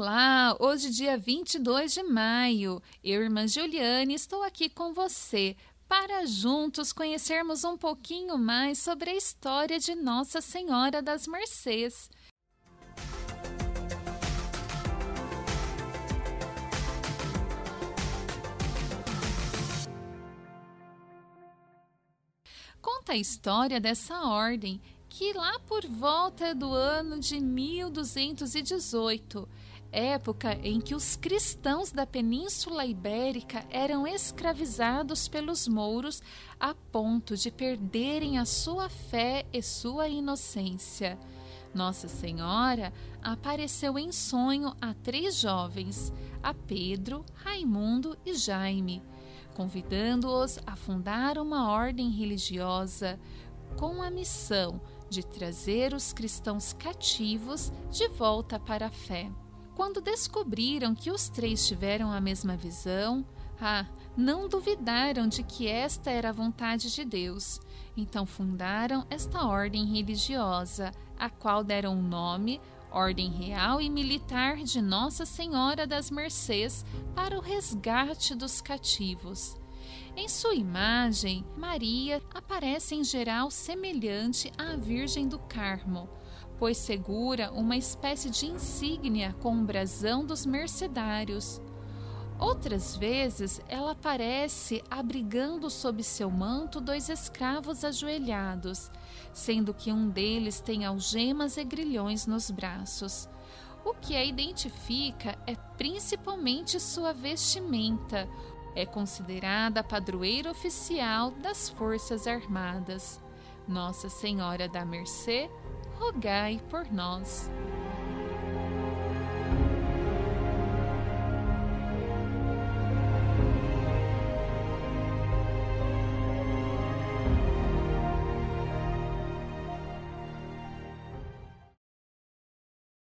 Olá, hoje dia 22 de maio. Eu, irmã Juliane, estou aqui com você para juntos conhecermos um pouquinho mais sobre a história de Nossa Senhora das Mercês. Conta a história dessa ordem que lá por volta do ano de 1218, época em que os cristãos da Península Ibérica eram escravizados pelos mouros a ponto de perderem a sua fé e sua inocência. Nossa Senhora apareceu em sonho a três jovens, a Pedro, Raimundo e Jaime, convidando-os a fundar uma ordem religiosa com a missão de trazer os cristãos cativos de volta para a fé. Quando descobriram que os três tiveram a mesma visão, ah, não duvidaram de que esta era a vontade de Deus. Então fundaram esta ordem religiosa, a qual deram o nome Ordem Real e Militar de Nossa Senhora das Mercês para o resgate dos cativos. Em sua imagem, Maria aparece em geral semelhante à Virgem do Carmo, pois segura uma espécie de insígnia com o brasão dos mercedários. Outras vezes, ela aparece abrigando sob seu manto dois escravos ajoelhados, sendo que um deles tem algemas e grilhões nos braços. O que a identifica é principalmente sua vestimenta, é considerada padroeira oficial das Forças Armadas. Nossa Senhora da Mercê, rogai por nós.